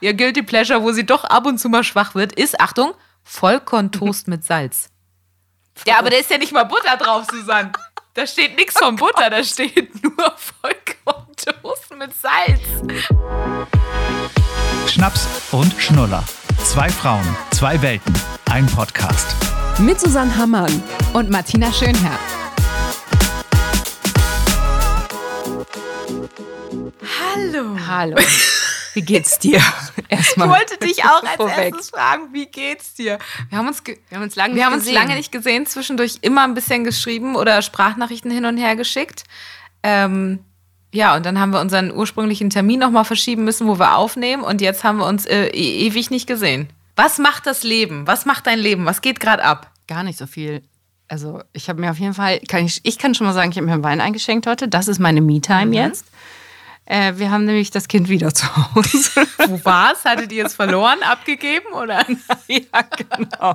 ihr Guilty Pleasure, wo sie doch ab und zu mal schwach wird, ist, Achtung, Vollkorntoast mit Salz. Ja, aber da ist ja nicht mal Butter drauf, Susanne. Da steht nichts von Butter, da steht nur Vollkorntoast mit Salz. Schnaps und Schnuller. Zwei Frauen, zwei Welten, ein Podcast. Mit Susanne Hammann und Martina Schönherr. Hallo. Hallo. Wie geht's dir? Erstmal. Ich wollte dich auch als vorweg. erstes fragen, wie geht's dir? Wir haben uns, Wir haben uns lange wir haben uns lange nicht gesehen, zwischendurch immer ein bisschen geschrieben oder Sprachnachrichten hin und her geschickt. Ähm, ja, und dann haben wir unseren ursprünglichen Termin nochmal verschieben müssen, wo wir aufnehmen. Und jetzt haben wir uns äh, e ewig nicht gesehen. Was macht das Leben? Was macht dein Leben? Was geht gerade ab? Gar nicht so viel. Also ich habe mir auf jeden Fall, kann ich, ich kann schon mal sagen, ich habe mir einen Wein eingeschenkt heute. Das ist meine Me-Time Mhm. jetzt. Äh, wir haben nämlich das Kind wieder zu Hause. Wo war's? Hattet ihr es verloren, abgegeben oder? ja, genau.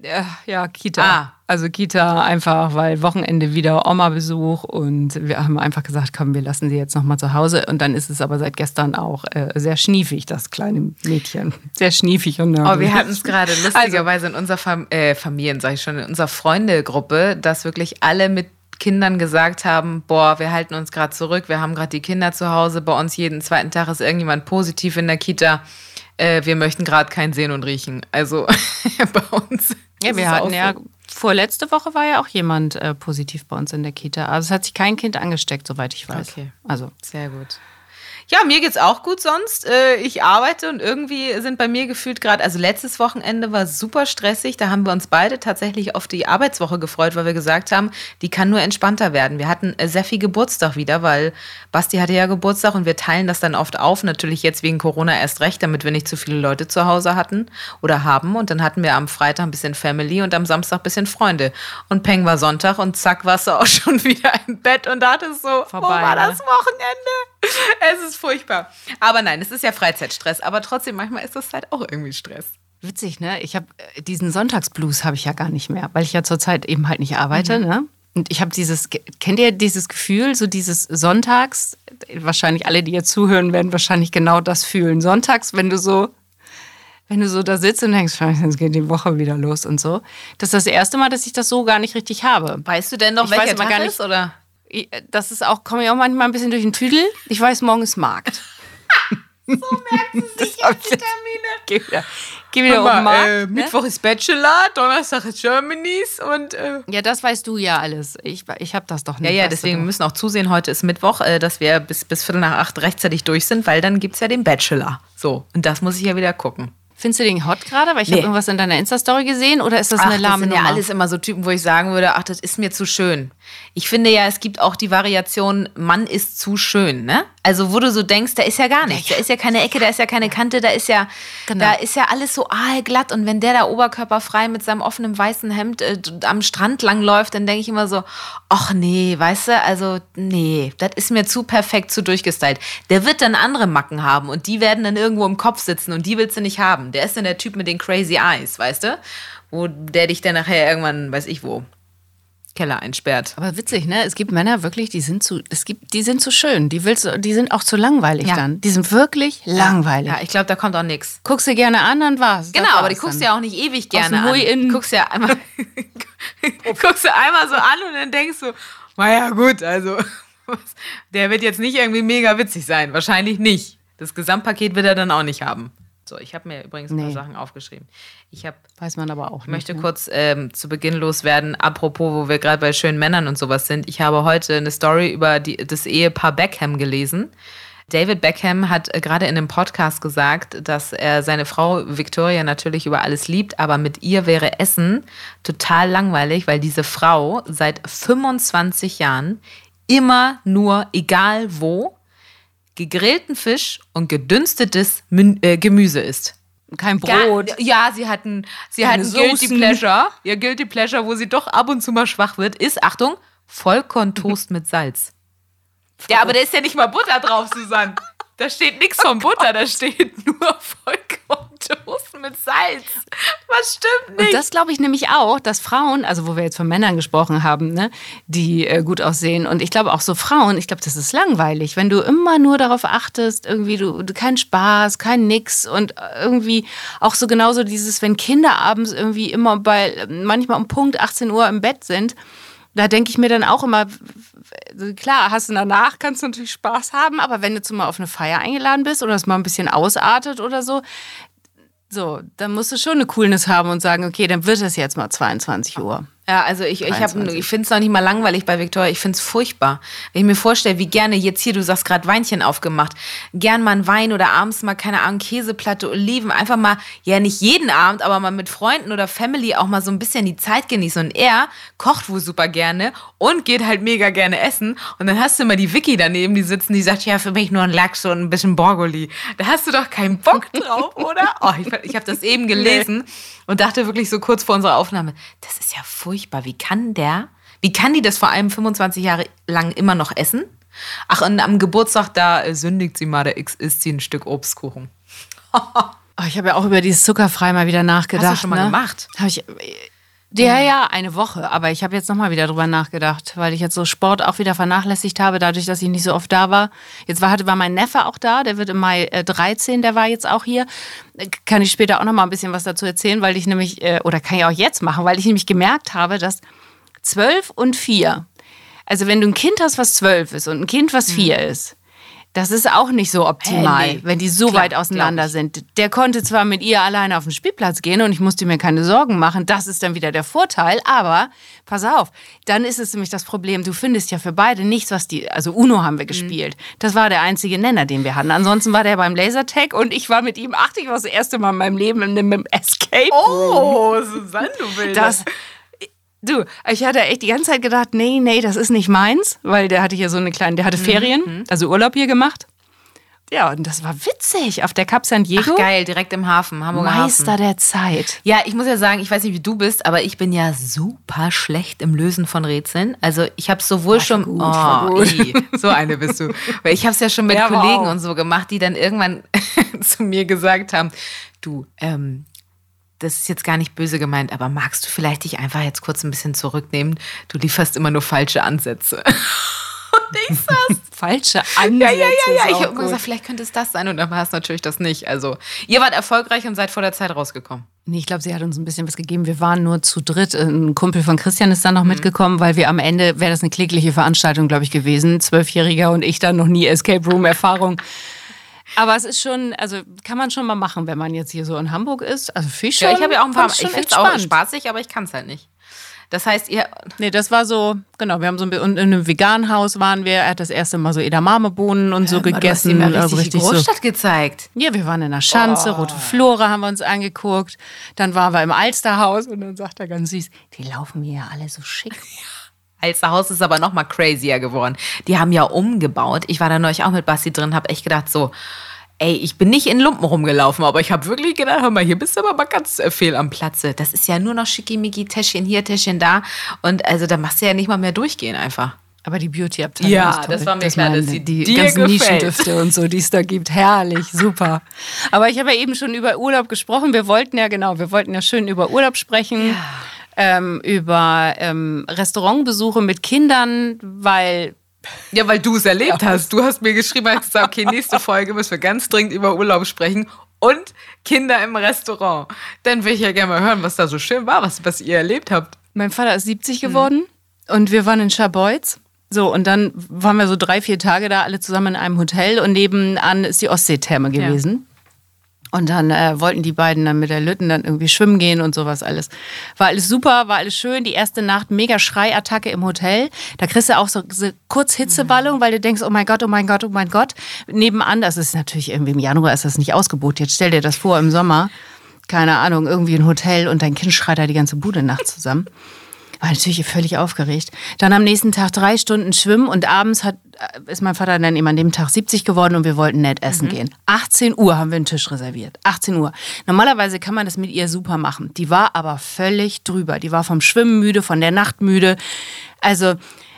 Ja, ja, Kita. Ah. Also Kita einfach, weil Wochenende wieder Oma-Besuch und wir haben einfach gesagt, komm, wir lassen sie jetzt nochmal zu Hause. Und dann ist es aber seit gestern auch äh, sehr schniefig, das kleine Mädchen. Sehr schniefig und Oh, nörgelig. wir hatten es gerade lustigerweise in unserer Fam äh, Familien, sage ich schon, in unserer Freundegruppe, dass wirklich alle mit Kindern gesagt haben, boah, wir halten uns gerade zurück, wir haben gerade die Kinder zu Hause, bei uns jeden zweiten Tag ist irgendjemand positiv in der Kita, äh, wir möchten gerade kein Sehen und Riechen. Also bei uns. Ja, wir hatten ja, vorletzte Woche war ja auch jemand äh, positiv bei uns in der Kita. Also es hat sich kein Kind angesteckt, soweit ich weiß. Okay. Also Sehr gut. Ja, mir geht's auch gut sonst. Äh, Ich arbeite und irgendwie sind bei mir gefühlt gerade, also letztes Wochenende war super stressig. Da haben wir uns beide tatsächlich auf die Arbeitswoche gefreut, weil wir gesagt haben, die kann nur entspannter werden. Wir hatten äh, sehr viel Geburtstag wieder, weil Basti hatte ja Geburtstag und wir teilen das dann oft auf. Natürlich jetzt wegen Corona erst recht, damit wir nicht zu viele Leute zu Hause hatten oder haben. Und dann hatten wir am Freitag ein bisschen Family und am Samstag ein bisschen Freunde. Und Peng war Sonntag und zack, warst du auch schon wieder im Bett und dachtest so, wo Vorbei, war ne? das Wochenende? Es ist furchtbar. Aber nein, es ist ja Freizeitstress. Aber trotzdem, manchmal ist das halt auch irgendwie Stress. witzig, ne? Ich habe diesen Sonntagsblues habe ich ja gar nicht mehr, weil ich ja zurzeit eben halt nicht arbeite, ne? Und ich habe dieses, kennt ihr dieses Gefühl, so dieses Sonntags, wahrscheinlich alle, die jetzt zuhören, werden wahrscheinlich genau das fühlen. Sonntags, wenn du so, wenn du so da sitzt und denkst, "Scheiße, jetzt geht die Woche wieder los und so. Das ist das erste Mal, dass ich das so gar nicht richtig habe. Weißt du denn noch, Ich welcher weiß Tag gar nicht- ist? Oder? Ich- Das ist auch, komme ich auch manchmal ein bisschen durch den Tüdel. Ich weiß, morgen ist Markt. so merken Sie sich die Termine. Geh wieder, geh wieder um den Markt. äh, ne? Mittwoch ist Bachelor, Donnerstag ist Germany's und äh, Ja, das weißt du ja alles. Ich, ich habe das doch ja, nicht. ja, du deswegen müssen auch zusehen, heute ist Mittwoch, äh, dass wir bis, bis Viertel nach acht rechtzeitig durch sind, weil dann gibt es ja den Bachelor. So, und das muss ich ja wieder gucken. Findest du den hot gerade? Weil ich Nee. habe irgendwas in deiner Insta-Story gesehen oder ist das Ach, eine das lahme sind ja Nummer? alles immer so Typen, wo ich sagen würde, ach, das ist mir zu schön. Ich finde ja, es gibt auch die Variation, Mann ist zu schön, ne? Also wo du so denkst, da ist ja gar nichts, da ist ja keine Ecke, da ist ja keine Kante, da ist ja, Genau. da ist ja alles so aalglatt und wenn der da oberkörperfrei mit seinem offenen weißen Hemd äh, am Strand langläuft, dann denke ich immer so, ach nee, weißt du, also nee, das ist mir zu perfekt, zu durchgestylt. Der wird dann andere Macken haben und die werden dann irgendwo im Kopf sitzen und die willst du nicht haben. Der ist dann der Typ mit den crazy eyes, weißt du? Wo der dich dann nachher irgendwann, weiß ich wo, Keller einsperrt. Aber witzig, ne? Es gibt Männer wirklich, die sind zu, es gibt, die sind zu schön. Die willst, die sind auch zu langweilig Ja. dann. Die sind wirklich langweilig. Ja, ich glaube, da kommt auch nichts. Guckst du gerne an, dann war's. Genau, aber die guckst du ja auch nicht ewig gerne an. In- guckst ja einmal, guckst du einmal so an und dann denkst du, naja gut, also der wird jetzt nicht irgendwie mega witzig sein. Wahrscheinlich nicht. Das Gesamtpaket wird er dann auch nicht haben. So, ich habe mir übrigens ein paar Nee. Sachen aufgeschrieben. Ich habe Weiß man aber auch Ich möchte nicht. ne? kurz ähm, zu Beginn loswerden, apropos, wo wir gerade bei schönen Männern und sowas sind. Ich habe heute eine Story über die, das Ehepaar Beckham gelesen. David Beckham hat äh, gerade in einem Podcast gesagt, dass er seine Frau Victoria natürlich über alles liebt, aber mit ihr wäre Essen total langweilig, weil diese Frau seit 25 Jahren immer nur, egal wo, gegrillten Fisch und gedünstetes äh, Gemüse isst. Kein Gar- Brot. Ja, sie hatten, sie Keine hatten Guilty. Pleasure. Ihr Guilty Pleasure, wo sie doch ab und zu mal schwach wird, ist, Achtung, Vollkorntoast mit Salz. Ja, aber da ist ja nicht mal Butter drauf, Susanne. Da steht nichts von Butter, da steht nur Vollkorntoast mit mit Salz. Was stimmt nicht? Und das glaube ich nämlich auch, dass Frauen, also wo wir jetzt von Männern gesprochen haben, ne, die äh, gut aussehen. Und ich glaube auch so Frauen, ich glaube, das ist langweilig, wenn du immer nur darauf achtest, irgendwie du, du kein Spaß, kein Nix und irgendwie auch so genauso dieses, wenn Kinder abends irgendwie immer bei, manchmal um Punkt 18 Uhr im Bett sind, da denke ich mir dann auch immer, klar, hast du danach, kannst du natürlich Spaß haben, aber wenn du zu mal auf eine Feier eingeladen bist oder es mal ein bisschen ausartet oder so, so, dann musst du schon eine Coolness haben und sagen, okay, dann wird es jetzt mal 22 Uhr. Ja, also ich, ich, hab- ich finde es noch nicht mal langweilig bei Victoria. Ich finde es furchtbar. Wenn ich mir vorstelle, wie gerne jetzt hier, du sagst gerade Weinchen aufgemacht, gern mal ein Wein oder abends mal, keine Ahnung, Käseplatte, Oliven, einfach mal, ja nicht jeden Abend, aber mal mit Freunden oder Family auch mal so ein bisschen die Zeit genießen. Und er kocht wohl super gerne und geht halt mega gerne essen. Und dann hast du immer die Vicky daneben, die sitzen, die sagt, ja, für mich nur ein Lachs und ein bisschen Borgoli. Da hast du doch keinen Bock drauf, oder? Oh, ich, ich habe das eben gelesen und dachte wirklich so kurz vor unserer Aufnahme, das ist ja furchtbar. Wie kann der, wie kann die das vor allem 25 Jahre lang immer noch essen? Ach, und am Geburtstag, da äh, sündigt sie mal, da X isst sie ein Stück Obstkuchen. Oh, ich habe ja auch über dieses Zuckerfrei mal wieder nachgedacht. Hast du schon mal ne? gemacht? Hab ich, ja, ja, eine Woche. Aber ich habe jetzt nochmal wieder drüber nachgedacht, weil ich jetzt so Sport auch wieder vernachlässigt habe, dadurch, dass ich nicht so oft da war. Jetzt war, war mein Neffe auch da, der wird im Mai äh, 13, der war jetzt auch hier. Äh, Kann ich später auch nochmal ein bisschen was dazu erzählen, weil ich nämlich, äh, oder kann ich auch jetzt machen, weil ich nämlich gemerkt habe, dass 12 und 4, also wenn du ein Kind hast, was 12 ist und ein Kind, was 4 ist, das ist auch nicht so optimal, Hä, nee. wenn die so Klar, weit auseinander sind. Der konnte zwar mit ihr alleine auf den Spielplatz gehen und ich musste mir keine Sorgen machen. Das ist dann wieder der Vorteil. Aber pass auf, dann ist es nämlich das Problem, du findest ja für beide nichts, was die. Also Uno haben wir Mhm. gespielt. Das war der einzige Nenner, den wir hatten. Ansonsten war der beim Lasertag und ich war mit ihm, ach, ich war das erste Mal in meinem Leben in einem Escape Oh, Susanne, du willst. das. Du, ich hatte echt die ganze Zeit gedacht, nee, nee, das ist nicht meins, weil der hatte hier so eine kleine, der hatte Mhm, Ferien, also Urlaub hier gemacht. Ja, und das war witzig auf der Cap San Diego. Ach, geil, direkt im Hafen, Hamburger Meister Hafen. der Zeit. Ja, ich muss ja sagen, ich weiß nicht, wie du bist, aber ich bin ja super schlecht im Lösen von Rätseln. Also ich habe sowohl schon, gut, oh, ey, so eine bist du. Weil ich habe es ja schon mit Ja, Kollegen und so gemacht, die dann irgendwann zu mir gesagt haben, du, ähm, das ist jetzt gar nicht böse gemeint, aber magst du vielleicht dich einfach jetzt kurz ein bisschen zurücknehmen? Du lieferst immer nur falsche Ansätze. und ich saß Falsche Ansätze. ja, ja, ja, ja. Ich habe immer gesagt, vielleicht könnte es das sein und dann war es natürlich das nicht. Also, ihr wart erfolgreich und seid vor der Zeit rausgekommen. Nee, ich glaube, sie hat uns ein bisschen was gegeben. Wir waren nur zu dritt. Ein Kumpel von Christian ist dann Mhm. noch mitgekommen, weil wir am Ende, wäre das eine klägliche Veranstaltung, glaube ich, gewesen. Zwölfjähriger und ich dann noch nie Escape Room Erfahrung. Aber es ist schon, also kann man schon mal machen, wenn man jetzt hier so in Hamburg ist. Also Fisch Ja, ich habe ja auch ein paar. Ich finde es auch spaßig, aber ich kann es halt nicht. Das heißt, ihr. Nee, das war so, genau, wir haben so ein, und in einem veganen Haus waren wir. Er hat das erste Mal so Edamame-Bohnen und so Du hast gegessen. ihm ja also richtig die so. Großstadt gezeigt. Ja, wir waren in der Schanze, Rote Flora haben wir uns angeguckt. Dann waren wir im Alsterhaus und dann sagt er ganz süß, die laufen mir ja alle so schick. Alsterhaus ist aber noch mal crazier geworden. Die haben ja umgebaut. Ich war da neulich auch mit Basti drin, habe echt gedacht so, ey, ich bin nicht in Lumpen rumgelaufen, aber ich habe wirklich gedacht, hör mal, hier bist du aber mal ganz äh, fehl am Platze. Das ist ja nur noch schickimicki, Täschchen hier, Täschchen da. Und also da machst du ja nicht mal mehr durchgehen einfach. Aber die Beauty-Abteilung Ja, das war mir klar, meine, dass die dir ganzen gefällt. Nischendüfte und so, die es da gibt. Herrlich, super. Aber ich habe ja eben schon über Urlaub gesprochen. Wir wollten ja, genau, wir wollten ja schön über Urlaub sprechen. Ähm, über ähm, Restaurantbesuche mit Kindern, weil Ja, weil du es erlebt hast. Du hast mir geschrieben, hast gesagt, okay, nächste Folge müssen wir ganz dringend über Urlaub sprechen und Kinder im Restaurant. Dann will ich ja gerne mal hören, was da so schön war, was, was ihr erlebt habt. Mein Vater ist 70 geworden und wir waren in Scharbeutz. So, und dann waren wir so drei, vier Tage da alle zusammen in einem Hotel und nebenan ist die Ostseetherme gewesen. Und dann äh, wollten die beiden dann mit der Lütten dann irgendwie schwimmen gehen und sowas alles. War alles super, war alles schön. Die erste Nacht mega Schreiattacke im Hotel. Da kriegst du auch so, so kurz Hitzeballung, weil du denkst, oh mein Gott, oh mein Gott, oh mein Gott. Nebenan, das ist natürlich irgendwie im Januar ist das nicht ausgebucht. Jetzt stell dir das vor im Sommer. Keine Ahnung, irgendwie ein Hotel und dein Kind schreit da die ganze Bude nachts zusammen. War natürlich völlig aufgeregt. Dann am nächsten Tag drei Stunden schwimmen und abends hat, äh, ist mein Vater dann eben an dem Tag 70 geworden und wir wollten nett essen gehen. 18 Uhr haben wir einen Tisch reserviert. 18 Uhr. Normalerweise kann man das mit ihr super machen. Die war aber völlig drüber. Die war vom Schwimmen müde, von der Nacht müde. Also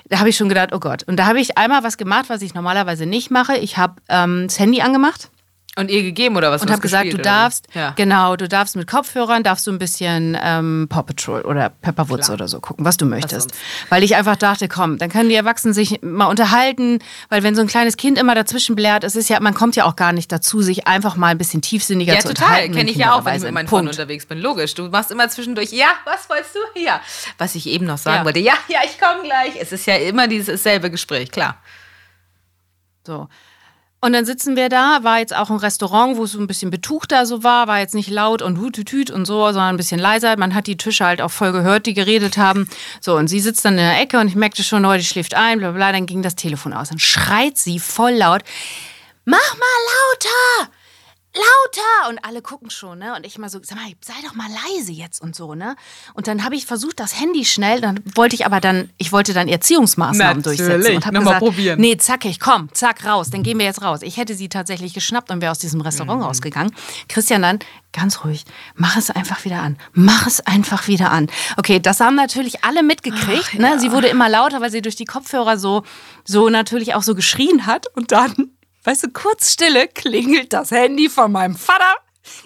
da habe ich schon gedacht, oh Gott. Und da habe ich einmal was gemacht, was ich normalerweise nicht mache. Ich habe ähm, das Handy angemacht Und ihr gegeben oder was? und habe gesagt, du darfst, Ja. genau, du darfst mit Kopfhörern, darfst du ein bisschen ähm, Paw Patrol oder Pepperwoods Klar. oder so gucken, was du möchtest. sonst? Weil ich einfach dachte, komm, dann können die Erwachsenen sich mal unterhalten, weil wenn so ein kleines Kind immer dazwischen blärt, es ist ja, man kommt ja auch gar nicht dazu, sich einfach mal ein bisschen tiefsinniger Ja, zu total. unterhalten. wenn Kenne ich ja auch, wenn ich mit sind. meinen Freunden unterwegs bin. Logisch. Du machst immer zwischendurch, ja, was wolltest du? Ja. Was ich eben noch sagen Ja. wollte, ja, ja, ich komme gleich. Es ist ja immer dieses selbe Gespräch, klar. So. Und dann sitzen wir da, war jetzt auch ein Restaurant, wo es so ein bisschen betuchter so war, war jetzt nicht laut und hutütüt und so, sondern ein bisschen leiser. Man hat die Tische halt auch voll gehört, die geredet haben. So, und sie sitzt dann in der Ecke und ich merkte schon, heute schläft ein, bla bla, dann ging das Telefon aus. Dann schreit sie voll laut, mach mal lauter! Lauter! Und alle gucken schon, ne? Und ich mal so, sag mal, sei doch mal leise jetzt und so, ne? Und dann habe ich versucht, das Handy schnell, dann wollte ich aber dann, ich wollte dann Erziehungsmaßnahmen Natürlich. durchsetzen. Und hab Nochmal gesagt, probieren. Nee, zackig, komm, zack, raus, dann gehen wir jetzt raus. Ich hätte sie tatsächlich geschnappt und wäre aus diesem Mhm. Restaurant rausgegangen. Christian dann, ganz ruhig, mach es einfach wieder an. Mach es einfach wieder an. Okay, das haben natürlich alle mitgekriegt. ne? Sie wurde immer lauter, weil sie durch die Kopfhörer so, so natürlich auch so geschrien hat. Und dann, weißt du, kurz Stille, klingelt das Handy von meinem Vater.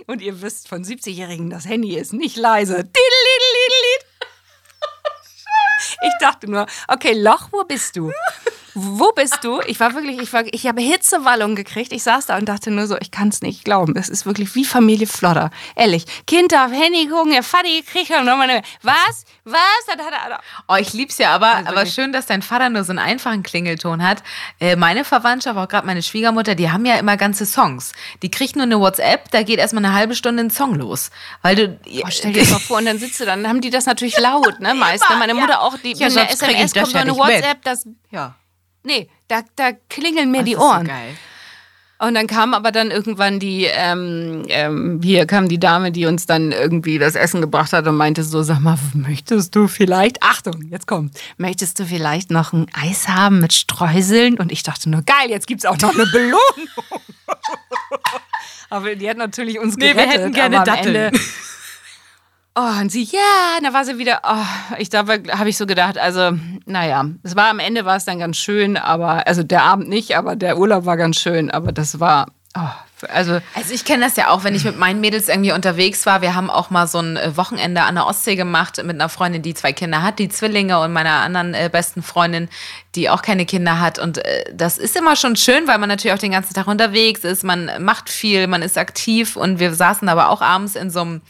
Und ihr wisst von 70-Jährigen, das Handy ist nicht leise. Ich dachte nur, okay, Loch, wo bist du? Wo bist du? Ich war wirklich, ich, war, ich habe Hitzewallung gekriegt. Ich saß da und dachte nur so, ich kann es nicht glauben. Es ist wirklich wie Familie Flodder. Ehrlich. Kind auf Handy gucken, der Vati kriegt nochmal eine. Was? Was? Hat er. Oh, ich lieb's ja, aber, aber wirklich. schön, dass dein Vater nur so einen einfachen Klingelton hat. Äh, meine Verwandtschaft, auch gerade meine Schwiegermutter, die haben ja immer ganze Songs. Die kriegt nur eine WhatsApp, da geht erstmal eine halbe Stunde ein Song los. Weil du. Oh, stell dir das mal vor, und dann sitzt du dann, dann haben die das natürlich laut, ne? Meist. Immer, Meine ja. Mutter auch, die, Ja, krieg ich SMS das kommt, ja so eine nicht mit. WhatsApp, das. ja. Nee, da, da klingeln mir die Das ist so Ohren. geil. Und dann kam aber dann irgendwann die, ähm, ähm, hier kam die Dame, die uns dann irgendwie das Essen gebracht hat und meinte so, sag mal, möchtest du vielleicht, Achtung, jetzt kommt, möchtest du vielleicht noch ein Eis haben mit Streuseln? Und ich dachte nur, geil, jetzt gibt's auch noch eine Belohnung. aber die hat natürlich uns Nee, wir gerettet. hätten gerne Datteln. Ende- Oh, und sie, ja, und da war sie wieder, oh, ich da habe ich so gedacht, also, naja, es war am Ende war es dann ganz schön, aber, also der Abend nicht, aber der Urlaub war ganz schön, aber das war, oh, also, Also ich kenne das ja auch, wenn ich mit meinen Mädels irgendwie unterwegs war. Wir haben auch mal so ein äh, Wochenende an der Ostsee gemacht mit einer Freundin, die zwei Kinder hat, die Zwillinge und meiner anderen äh, besten Freundin, die auch keine Kinder hat. Und äh, das ist immer schon schön, weil man natürlich auch den ganzen Tag unterwegs ist. Man macht viel, man ist aktiv und wir saßen aber auch abends in so einem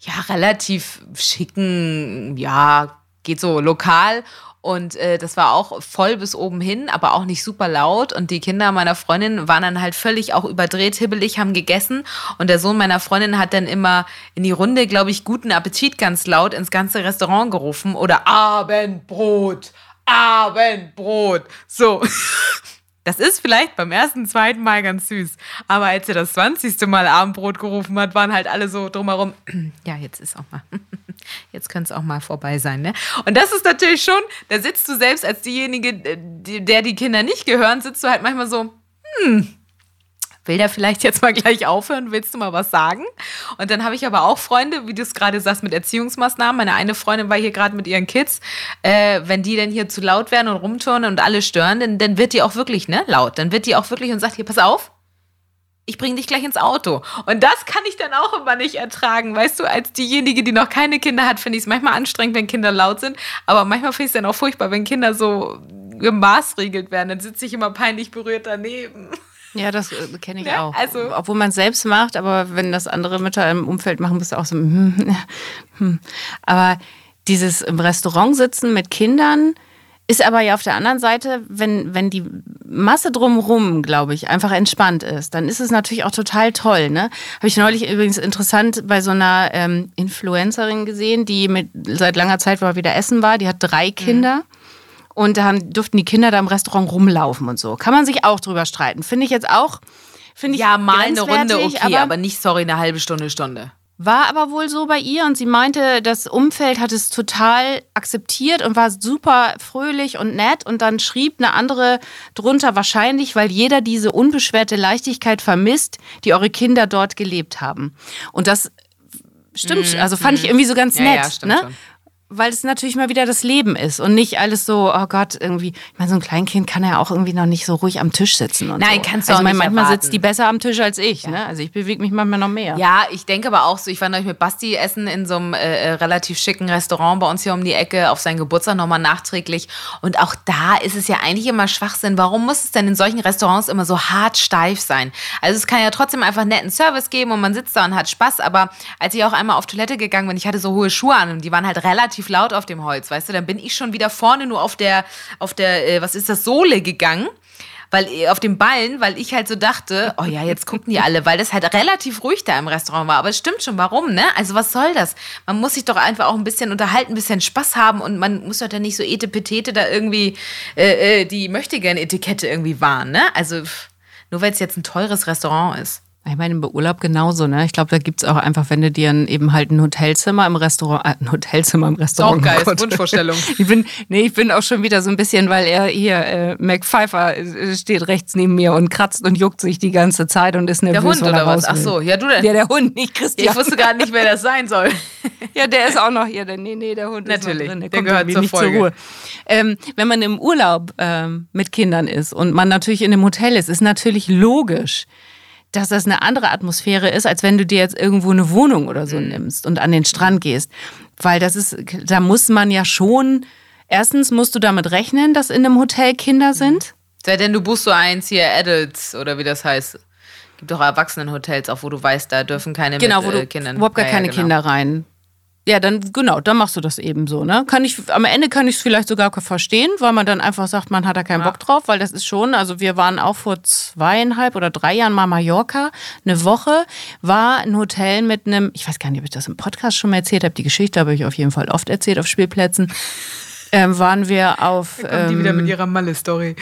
ja, relativ schicken, ja, geht so lokal. Und äh, das war auch voll bis oben hin, aber auch nicht super laut. Und die Kinder meiner Freundin waren dann halt völlig auch überdreht, hibbelig, haben gegessen. Und der Sohn meiner Freundin hat dann immer in die Runde, glaube ich, guten Appetit ganz laut ins ganze Restaurant gerufen. Oder Abendbrot, Abendbrot. So. Das ist vielleicht beim ersten, zweiten Mal ganz süß. Aber als er das 20. Mal Abendbrot gerufen hat, waren halt alle so drumherum. Ja, jetzt ist auch mal. Jetzt könnte es auch mal vorbei sein, ne? Und das ist natürlich schon, da sitzt du selbst als diejenige, äh, der die Kinder nicht gehören, sitzt du halt manchmal so, hm, will der vielleicht jetzt mal gleich aufhören? Willst du mal was sagen? Und dann habe ich aber auch Freunde, wie du es gerade sagst, mit Erziehungsmaßnahmen. Meine eine Freundin war hier gerade mit ihren Kids. Äh, wenn die dann hier zu laut werden und rumturnen und alle stören, dann, dann wird die auch wirklich ne, laut. Dann wird die auch wirklich und sagt, hier, pass auf, ich bringe dich gleich ins Auto. Und das kann ich dann auch immer nicht ertragen. Weißt du, als diejenige, die noch keine Kinder hat, finde ich es manchmal anstrengend, wenn Kinder laut sind. Aber manchmal finde ich es dann auch furchtbar, wenn Kinder so gemaßregelt werden. Dann sitze ich immer peinlich berührt daneben. Ja, das äh, kenne ich Ja, auch. also- Obwohl man es selbst macht, aber wenn das andere Mütter im Umfeld machen, bist du auch so, hm, hm. aber dieses im Restaurant sitzen mit Kindern, ist aber ja auf der anderen Seite, wenn, wenn die Masse drumherum, glaube ich, einfach entspannt ist, dann ist es natürlich auch total toll. Ne? Habe ich neulich übrigens interessant bei so einer ähm, Influencerin gesehen, die mit seit langer Zeit mal wieder essen war. Die hat drei Kinder. Und da haben, durften die Kinder da im Restaurant rumlaufen und so. Kann man sich auch drüber streiten. Finde ich jetzt auch. Finde ich Ja, mal eine Runde okay, aber, aber nicht, sorry, eine halbe Stunde, Stunde. war aber wohl so bei ihr und sie meinte, das Umfeld hat es total akzeptiert und war super fröhlich und nett und dann schrieb eine andere drunter wahrscheinlich, weil jeder diese unbeschwerte Leichtigkeit vermisst, die eure Kinder dort gelebt haben. Und das stimmt, also fand ich irgendwie so ganz Mhm, Ja, nett. ja, stimmt ne? schon. Weil es natürlich mal wieder das Leben ist und nicht alles so, oh Gott, irgendwie. Ich meine, so ein Kleinkind kann ja auch irgendwie noch nicht so ruhig am Tisch sitzen. Und Nein, so. kannst du also auch ich meine, nicht manchmal erwarten. sitzt die besser am Tisch als ich. Ne? Also ich bewege mich manchmal noch mehr. Ja, ich denke aber auch so, ich war neulich mit Basti essen in so einem äh, äh, relativ schicken Restaurant bei uns hier um die Ecke auf seinen Geburtstag nochmal nachträglich. Und auch da ist es ja eigentlich immer Schwachsinn. Warum muss es denn in solchen Restaurants immer so hart steif sein? Also es kann ja trotzdem einfach netten Service geben und man sitzt da und hat Spaß. Aber als ich auch einmal auf Toilette gegangen bin, ich hatte so hohe Schuhe an und die waren halt relativ laut auf dem Holz, weißt du, dann bin ich schon wieder vorne nur auf der, auf der, äh, was ist das, Sohle gegangen weil äh, auf dem Ballen, weil ich halt so dachte, oh ja, jetzt gucken die alle, weil das halt relativ ruhig da im Restaurant war. Aber es stimmt schon, warum, ne? Also was soll das? Man muss sich doch einfach auch ein bisschen unterhalten, ein bisschen Spaß haben und man muss doch dann nicht so etepetete da irgendwie äh, äh, die möchte gern Etikette irgendwie wahren, ne? Also nur weil es jetzt ein teures Restaurant ist. Ich meine, im Urlaub genauso, ne? Ich glaube, da gibt's auch einfach, wenn du dir ein, eben halt ein Hotelzimmer im Restaurant, äh, ein Hotelzimmer im Restaurant. auch geil, oh. Wunschvorstellung. Ich bin, nee, ich bin auch schon wieder so ein bisschen, weil er hier, äh, Mac Pfeiffer äh, steht rechts neben mir und kratzt und juckt sich die ganze Zeit und ist nervös, Der Hund weil er oder was? Ach so, ja, du denn? Ja, der Hund, nicht Christian. ich wusste gerade nicht, wer das sein soll. Ja, der ist auch noch hier. Der, nee, nee, der Hund Natürlich, ist noch drin. Der, der gehört zur nicht Folge. zur Ruhe. Ähm, wenn man im Urlaub ähm, mit Kindern ist und man natürlich in einem Hotel ist, ist natürlich logisch, dass das eine andere Atmosphäre ist, als wenn du dir jetzt irgendwo eine Wohnung oder Mhm. so nimmst und an den Strand gehst. Weil das ist, da muss man ja schon, erstens musst du damit rechnen, dass in einem Hotel Kinder sind. Sei denn, du buchst so eins hier, Adults oder wie das heißt. Gibt doch Erwachsenenhotels, auch wo du weißt, da dürfen keine Genau, mit wo du äh, Kindern. überhaupt gar Ja, ja, keine genau. Kinder rein. Ja, dann genau, dann machst du das eben so, ne? Kann ich am Ende kann ich es vielleicht sogar verstehen, weil man dann einfach sagt, man hat da keinen Bock drauf, weil das ist schon, also wir waren auch vor zweieinhalb oder drei Jahren mal Mallorca, eine Woche war ein Hotel mit einem, ich weiß gar nicht, ob ich das im Podcast schon mal erzählt habe, die Geschichte habe ich auf jeden Fall oft erzählt auf Spielplätzen. Ähm, waren wir auf Kommt die wieder mit ähm, ihrer Malle-Story.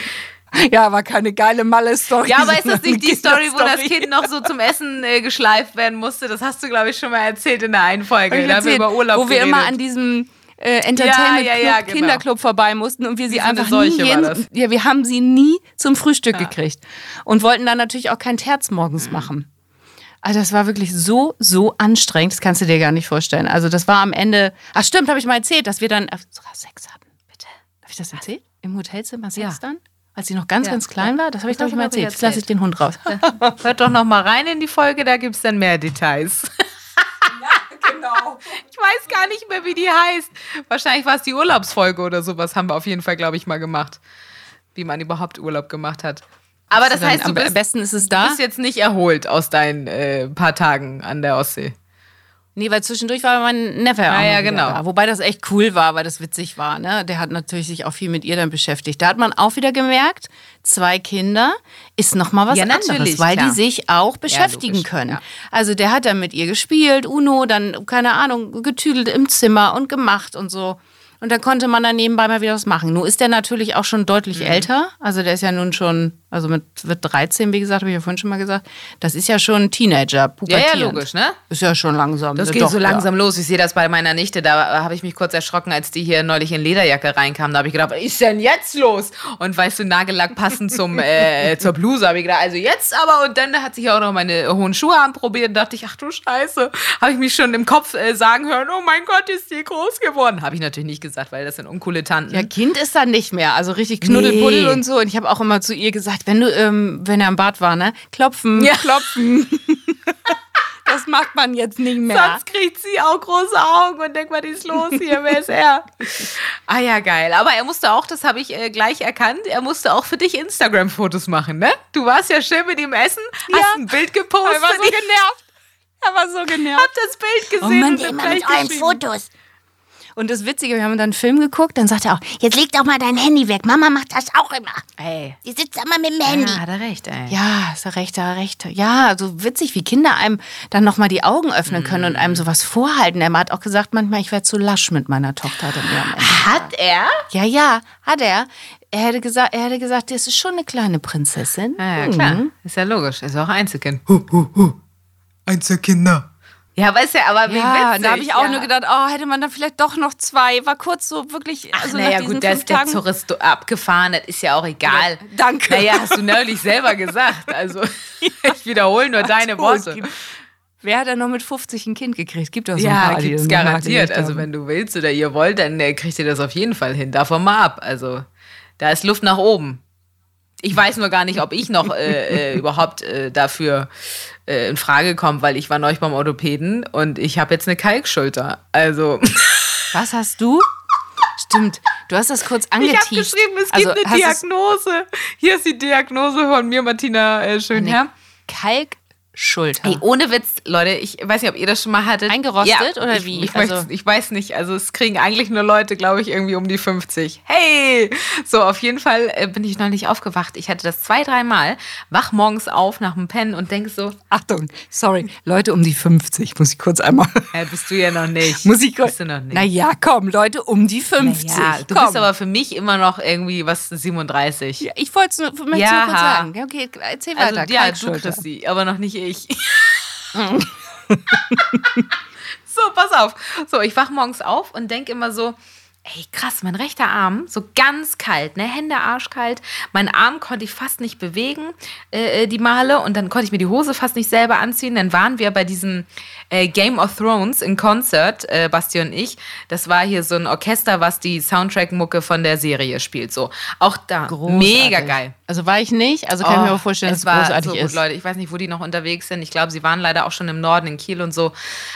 ja, war keine geile Malle-Story. Ja, aber ist das nicht die Story, wo das. Kind noch so zum Essen äh, geschleift werden musste? Das hast du, glaube ich, schon mal erzählt in der einen Folge. Da haben wir über Urlaub wo wir geredet. immer an diesem äh, Entertainment Ja, ja, Club, ja, genau. Kinderclub vorbei mussten und wir sie einfach nie das. ja, wir haben sie nie zum Frühstück gekriegt und wollten dann natürlich auch kein Terz morgens machen. Also das war wirklich so, so anstrengend, das kannst du dir gar nicht vorstellen. Also das war am Ende, ach stimmt, habe ich mal erzählt, dass wir dann sogar Sex hatten. Bitte. Habe ich das erzählt? Im Hotelzimmer Sex Ja. dann? Als sie noch ganz, Ja. ganz klein war? Das habe ich, glaube ich, mal du, erzählt. Jetzt lasse ich den Hund raus. Hört doch noch mal rein in die Folge, da gibt es dann mehr Details. genau. Ich weiß gar nicht mehr, wie die heißt. Wahrscheinlich war es die Urlaubsfolge oder sowas, haben wir auf jeden Fall, glaube ich, mal gemacht. Wie man überhaupt Urlaub gemacht hat. Aber das heißt, du am bist, besten ist es da. bist jetzt nicht erholt aus deinen äh, paar Tagen an der Ostsee. Nee, weil zwischendurch war mein Neffe auch Ah, noch ja, genau. Da. Wobei das echt cool war, weil das witzig war. Ne? Der hat natürlich sich auch viel mit ihr dann beschäftigt. Da hat man auch wieder gemerkt, zwei Kinder ist noch mal was Ja, anderes, weil klar. die sich auch beschäftigen logisch, können. ja. Also der hat dann mit ihr gespielt, Uno, dann, keine Ahnung, getüdelt im Zimmer und gemacht und so. Und dann konnte man dann nebenbei mal wieder was machen. Nun ist der natürlich auch schon deutlich Mhm. älter. Also der ist ja nun schon, also mit wird 13, wie gesagt, habe ich ja vorhin schon mal gesagt. Das ist ja schon ein Teenager, Ja, pubertierend. ja, logisch, ne? Ist ja schon langsam. Das Ja, geht doch, so ja. langsam los. Ich sehe das bei meiner Nichte. Da habe ich mich kurz erschrocken, als die hier neulich in Lederjacke reinkam. Da habe ich gedacht, was ist denn jetzt los? Und weißt du, Nagellack passend zum, äh, zur Bluse. Habe ich gedacht, also jetzt aber. Und dann hat sich auch noch meine hohen Schuhe anprobiert. Und dachte ich, ach du Scheiße. Habe ich mich schon im Kopf äh, sagen hören, oh mein Gott, ist die groß geworden. Habe ich natürlich nicht gesagt, weil das sind uncoole Tanten. Ja, Kind ist dann nicht mehr. Also richtig Knuddelpuddel Nee. und so. Und ich habe auch immer zu ihr gesagt, wenn du, ähm, wenn er im Bad war, ne? Klopfen, Ja. klopfen. das macht man jetzt nicht mehr. Sonst kriegt sie auch große Augen und denkt, was ist los hier? Wer ist er? ah ja, geil. Aber er musste auch, das habe ich äh, gleich erkannt, er musste auch für dich Instagram-Fotos machen, ne? Du warst ja schön mit ihm essen, Ja. hast ein Bild gepostet. Er war so genervt. Er war so genervt. hab das Bild Oh gesehen Mann, und immer mit euren. Fotos. Und das Witzige, wir haben dann einen Film geguckt, dann sagt er auch, Jetzt leg doch mal dein Handy weg. Mama macht das auch immer. Ey. Sie sitzt immer mit dem Handy. Ja, hat er recht, ey. ja, ist er recht, ist er recht. Ja, so witzig, wie Kinder einem dann nochmal die Augen öffnen können und einem sowas vorhalten. Er hat auch gesagt, manchmal, ich werde zu lasch mit meiner Tochter. Hat er? ja, ja, hat er. Er hätte gesagt, er hätte gesagt, das ist schon eine kleine Prinzessin. Ja, ja, klar. Ist ja logisch. Ist auch Einzelkind. Einzelkinder. Ja, ist ja, aber wie Ja, witzig. da habe ich auch ja. nur gedacht, oh, hätte man dann vielleicht doch noch zwei. War kurz so wirklich, Ach, also naja, gut, da ist der Tagen. Tourist abgefahren, das ist ja auch egal. danke. Naja, hast du neulich selber gesagt. Also, ich wiederhole nur deine. Worte. Wer hat denn noch mit 50 ein Kind gekriegt? Gibt doch so ein Ja, paar, die gibt's garantiert. Also wenn du willst oder ihr wollt, dann äh, kriegt ihr das auf jeden Fall hin. Davon mal ab. Also da ist Luft nach oben. Ich weiß nur gar nicht, ob ich noch äh, äh, überhaupt äh, dafür äh, in Frage komme, weil ich war neulich beim Orthopäden und ich habe jetzt eine Kalkschulter. Also Was hast du? Stimmt, du hast das kurz ich habe geschrieben, es Also, gibt eine Diagnose. Hier ist die Diagnose von mir, Martina äh, Schönherr. Kalkschulter. Ey, ohne Witz, Leute, ich weiß nicht, ob ihr das schon mal hattet. Eingerostet oder ich, wie? Ich, Also- weiß, ich weiß nicht. Also es kriegen eigentlich nur Leute, glaube ich, irgendwie um die 50. Hey! So, auf jeden Fall äh, bin ich noch nicht aufgewacht. Ich hatte das zwei, dreimal. Wach morgens auf nach dem Pennen und denke so, Achtung, sorry, Leute um die 50, muss ich kurz einmal. äh, bist du ja noch nicht. Muss ich kurz. Bist du noch nicht. Naja, komm, Leute um die 50. ja, du komm. bist aber für mich immer noch irgendwie was 37. Ja, ich wollte es nur, Ja. nur kurz sagen. Ja, Okay, erzähl Also weiter. ja, du sie, aber noch nicht ich. so, pass auf. So, ich wach morgens auf und denke immer so, ey, krass, mein rechter Arm, so ganz kalt, ne, Hände arschkalt. Mein Arm konnte ich fast nicht bewegen, äh, äh, die Male. Und dann konnte ich mir die Hose fast nicht selber anziehen. Dann waren wir bei diesem äh, Game of Thrones in Konzert, äh, Basti und ich. Das war hier so ein Orchester, was die Soundtrack-Mucke von der Serie spielt. So, auch da, Großartig. mega geil. Also war ich nicht, also kann ich mir Oh, auch vorstellen, dass es es war großartig so gut, ist. Leute. Ich weiß nicht, wo die noch unterwegs sind. Ich glaube, sie waren leider auch schon im Norden, in Kiel und so.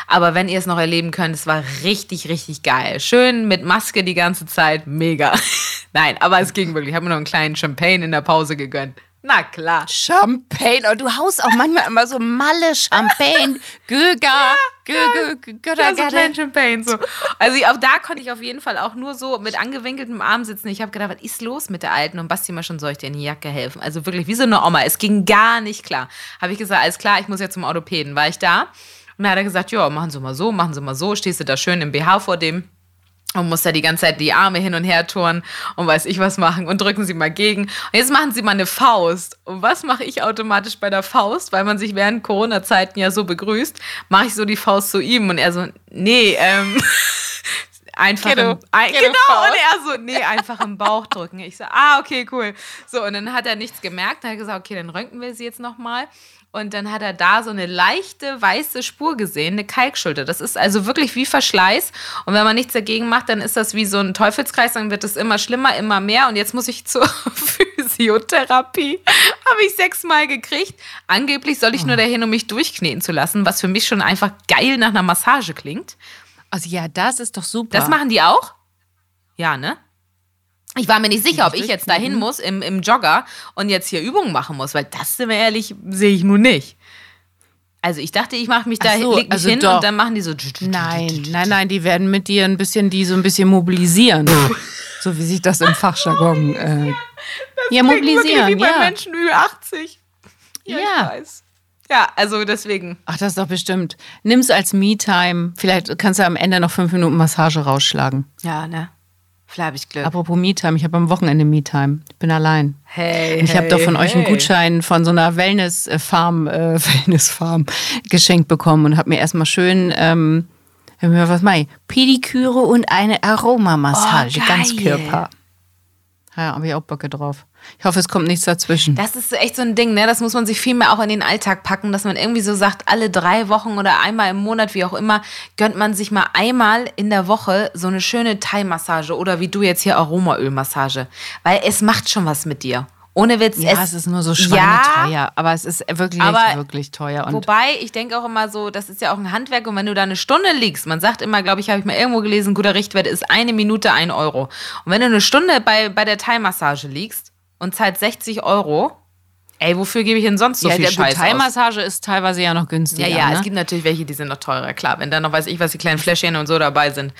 Aber wenn ihr es noch erleben könnt, es war richtig, richtig geil. Schön mit Maske die ganze Zeit. Mega. Nein, aber es ging wirklich. Ich habe mir noch einen kleinen Champagne in der Pause gegönnt. Na klar. Champagne. Oh, du haust auch manchmal immer so Malle, Champagne, Göger, Göger, Götter, kleinen Champagne. So. Also ich- auch da konnte ich auf jeden Fall auch nur so mit angewinkeltem Arm sitzen. Ich habe gedacht, was ist los mit der Alten? Und Basti mal schon, soll ich dir in die Jacke helfen? Also wirklich wie so eine Oma. Es ging gar nicht klar. Habe ich gesagt, alles klar, ich muss jetzt zum Orthopäden. War ich da? Und dann hat er gesagt, ja, machen Sie mal so, machen Sie mal so. Stehst du da schön im BH vor dem und muss da die ganze Zeit die Arme hin und her turnen und weiß ich was machen und drücken sie mal gegen. Und jetzt machen sie mal eine Faust. Und was mache ich automatisch bei der Faust? Weil man sich während Corona-Zeiten ja so begrüßt, mache ich so die Faust zu ihm und er so, nee, ähm, einfach Kiddo. im, ein, Kiddo genau, Faust. und er so, nee, einfach im Bauch drücken. Ich so, ah, okay, cool. So, und dann hat er nichts gemerkt, dann hat er gesagt, okay, dann röntgen wir sie jetzt nochmal. Und dann hat er da so eine leichte weiße Spur gesehen, eine Kalkschulter. Das ist also wirklich wie Verschleiß. Und wenn man nichts dagegen macht, dann ist das wie so ein Teufelskreis, dann wird es immer schlimmer, immer mehr. Und jetzt muss ich zur Physiotherapie. Habe ich sechsmal gekriegt. Angeblich soll ich nur dahin, um mich durchkneten zu lassen, was für mich schon einfach geil nach einer Massage klingt. Also ja, das ist doch super. Das machen die auch? Ja, ne? Ich war mir nicht sicher, ob ich jetzt dahin muss im, im Jogger und jetzt hier Übungen machen muss, weil das, sind wir ehrlich, sehe ich nun nicht. Also ich dachte, ich mache mich da, so, leg mich also hin doch. und dann machen die so. Nein, nein, nein, die werden mit dir ein bisschen, die so ein bisschen mobilisieren. so wie sich das im Fachjargon. Äh, ja, Klingt wirklich mobilisieren, wie bei ja. Menschen über 80. Ja, Ja. ich weiß. Ja, also deswegen. Ach, das ist doch bestimmt. Nimm's als Me-Time. Vielleicht kannst du am Ende noch fünf Minuten Massage rausschlagen. Ja, ne? Vielleicht habe ich Glück. Apropos Me-Time, ich habe am Wochenende Me-Time. Ich bin allein. hey, Und ich habe hey, doch von euch einen hey. Gutschein von so einer Wellness-Farm, äh, Wellness-Farm geschenkt bekommen und habe mir erstmal schön, ähm, was mal, Pediküre und eine Aromamassage, Oh, ganz geil. Körper. Ja, habe ich auch Bocke drauf. Ich hoffe, es kommt nichts dazwischen. Das ist echt so ein Ding, ne? Das muss man sich viel mehr auch in den Alltag packen, dass man irgendwie so sagt, alle drei Wochen oder einmal im Monat, wie auch immer, gönnt man sich mal einmal in der Woche so eine schöne Thai-Massage oder wie du jetzt hier Aromaölmassage. Weil es macht schon was mit dir. Ohne Witz. ja, es ist nur so Ja, schweineteuer, aber es ist wirklich, Aber wirklich teuer. Und Wobei, ich denke auch immer so, das ist ja auch ein Handwerk und wenn du da eine Stunde liegst, man sagt immer, glaube ich, habe ich mal irgendwo gelesen, guter Richtwert ist eine Minute ein Euro. Und wenn du eine Stunde bei, bei der Thai-Massage liegst und zahlst 60 Euro, ey, wofür gebe ich denn sonst so ja, viel der Scheiß? Thai-Massage ist teilweise ja noch günstiger. Ja, ja, ne? es gibt natürlich welche, die sind noch teurer, klar. Wenn da noch weiß ich was, die kleinen Fläschchen und so dabei sind.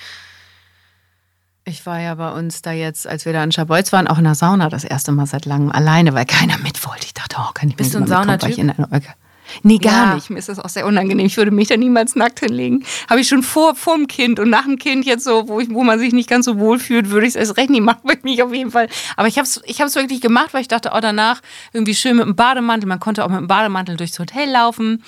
Ich war ja bei uns da jetzt, als wir da in Schabolz waren, auch in der Sauna das erste Mal seit langem alleine, weil keiner mit wollte. Ich dachte, oh, kann ich Bist mit du ein Saunatyp? Nee, gar Ja. nicht. Mir ist das auch sehr unangenehm. Ich würde mich da niemals nackt hinlegen. Habe ich schon vor vorm Kind und nach dem Kind jetzt so, wo, ich, wo man sich nicht ganz so wohl fühlt, würde ich es erst recht nicht machen, würde ich mich auf jeden Fall. Aber ich habe es ich hab's wirklich gemacht, weil ich dachte, oh, danach irgendwie schön mit dem Bademantel. Man konnte auch mit dem Bademantel durchs Hotel laufen